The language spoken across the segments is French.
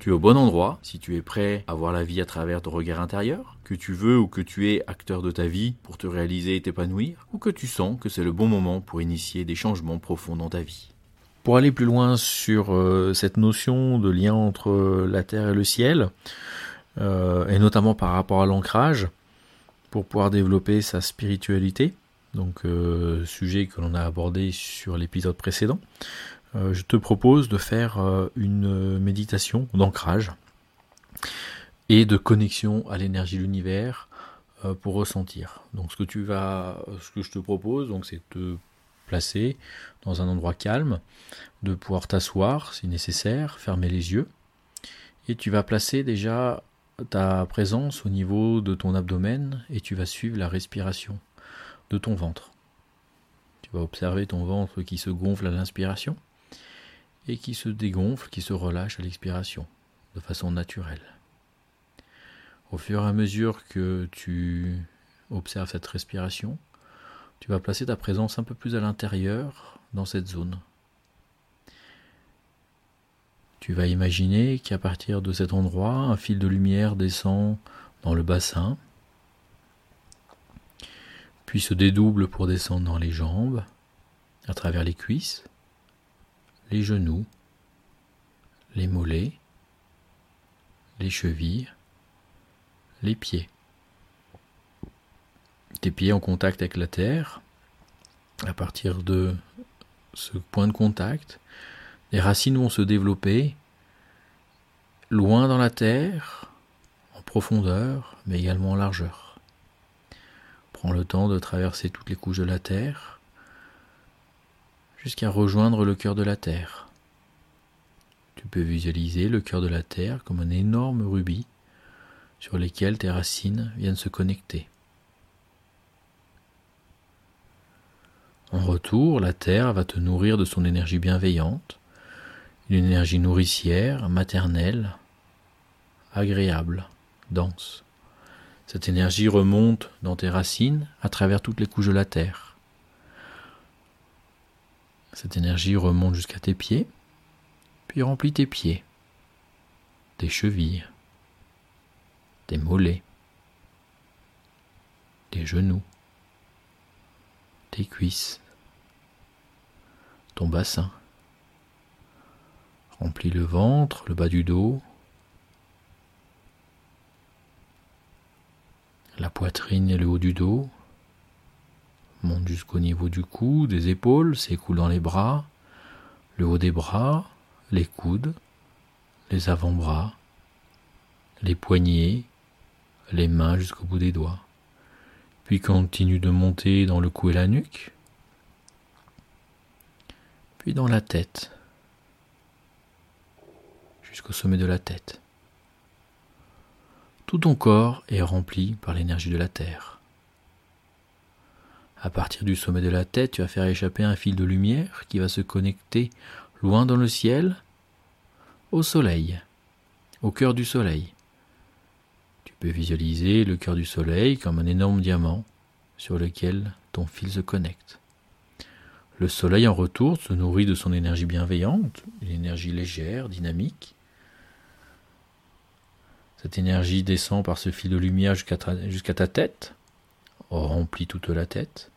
Tu es au bon endroit si tu es prêt à voir la vie à travers ton regard intérieur, que tu veux ou que tu es acteur de ta vie pour te réaliser et t'épanouir, ou que tu sens que c'est le bon moment pour initier des changements profonds dans ta vie. Pour aller plus loin sur euh, cette notion de lien entre la terre et le ciel, euh, et notamment par rapport à l'ancrage, pour pouvoir développer sa spiritualité, donc euh, sujet que l'on a abordé sur l'épisode précédent, euh, je te propose de faire euh, une méditation d'ancrage et de connexion à l'énergie de l'univers euh, pour ressentir. Donc ce que tu vas, ce que je te propose, donc c'est de te placer dans un endroit calme, de pouvoir t'asseoir si nécessaire, fermer les yeux, et tu vas placer déjà ta présence au niveau de ton abdomen et tu vas suivre la respiration de ton ventre. Tu vas observer ton ventre qui se gonfle à l'inspiration et qui se dégonfle, qui se relâche à l'expiration, de façon naturelle. Au fur et à mesure que tu observes cette respiration, tu vas placer ta présence un peu plus à l'intérieur dans cette zone. Tu vas imaginer qu'à partir de cet endroit, un fil de lumière descend dans le bassin, puis se dédouble pour descendre dans les jambes, à travers les cuisses, les genoux, les mollets, les chevilles, les pieds. Tes pieds en contact avec la terre, à partir de ce point de contact, les racines vont se développer loin dans la terre, en profondeur, mais également en largeur. Prends le temps de traverser toutes les couches de la terre jusqu'à rejoindre le cœur de la Terre. Tu peux visualiser le cœur de la Terre comme un énorme rubis sur lequel tes racines viennent se connecter. En retour, la Terre va te nourrir de son énergie bienveillante, une énergie nourricière, maternelle, agréable, dense. Cette énergie remonte dans tes racines à travers toutes les couches de la Terre. Cette énergie remonte jusqu'à tes pieds, puis remplit tes pieds, tes chevilles, tes mollets, tes genoux, tes cuisses, ton bassin. Remplis le ventre, le bas du dos, la poitrine et le haut du dos, jusqu'au niveau du cou, des épaules, s'écoule dans les bras, le haut des bras, les coudes, les avant-bras, les poignets, les mains jusqu'au bout des doigts. Puis continue de monter dans le cou et la nuque, puis dans la tête, jusqu'au sommet de la tête. Tout ton corps est rempli par l'énergie de la terre. À partir du sommet de la tête, tu vas faire échapper un fil de lumière qui va se connecter loin dans le ciel au soleil, au cœur du soleil. Tu peux visualiser le cœur du soleil comme un énorme diamant sur lequel ton fil se connecte. Le soleil en retour se nourrit de son énergie bienveillante, une énergie légère, dynamique. Cette énergie descend par ce fil de lumière jusqu'à ta, tête, remplit toute la tête,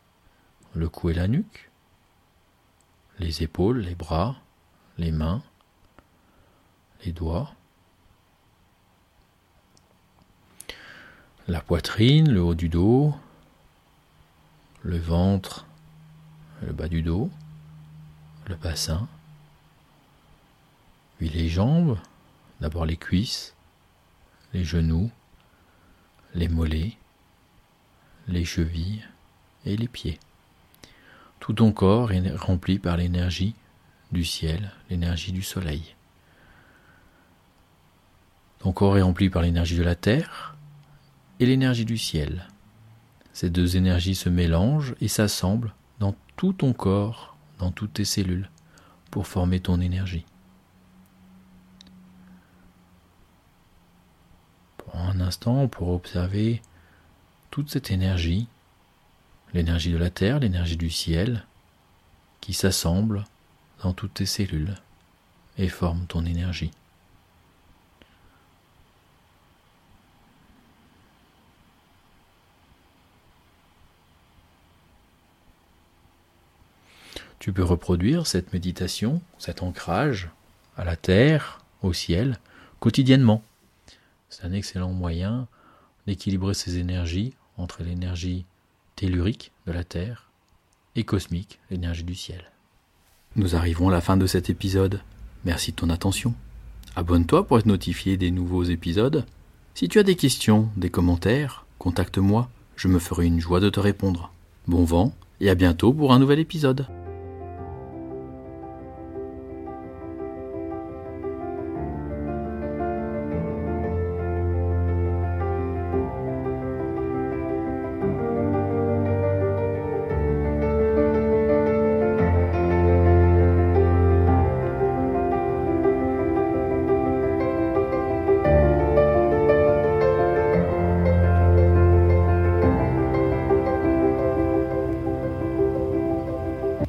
le cou et la nuque, les épaules, les bras, les mains, les doigts, la poitrine, le haut du dos, le ventre, le bas du dos, le bassin, puis les jambes, d'abord les cuisses, les genoux, les mollets, les chevilles et les pieds. Tout ton corps est rempli par l'énergie du ciel, l'énergie du soleil. Ton corps est rempli par l'énergie de la terre et l'énergie du ciel. Ces deux énergies se mélangent et s'assemblent dans tout ton corps dans toutes tes cellules pour former ton énergie. Pour un instant, pour observer toute cette énergie, l'énergie de la Terre, l'énergie du ciel, qui s'assemble dans toutes tes cellules et forme ton énergie. Tu peux reproduire cette méditation, cet ancrage à la terre, au ciel, quotidiennement. C'est un excellent moyen d'équilibrer ses énergies entre l'énergie tellurique de la terre et cosmique, l'énergie du ciel. Nous arrivons à la fin de cet épisode. Merci de ton attention. Abonne-toi pour être notifié des nouveaux épisodes. Si tu as des questions, des commentaires, contacte-moi, je me ferai une joie de te répondre. Bon vent et à bientôt pour un nouvel épisode.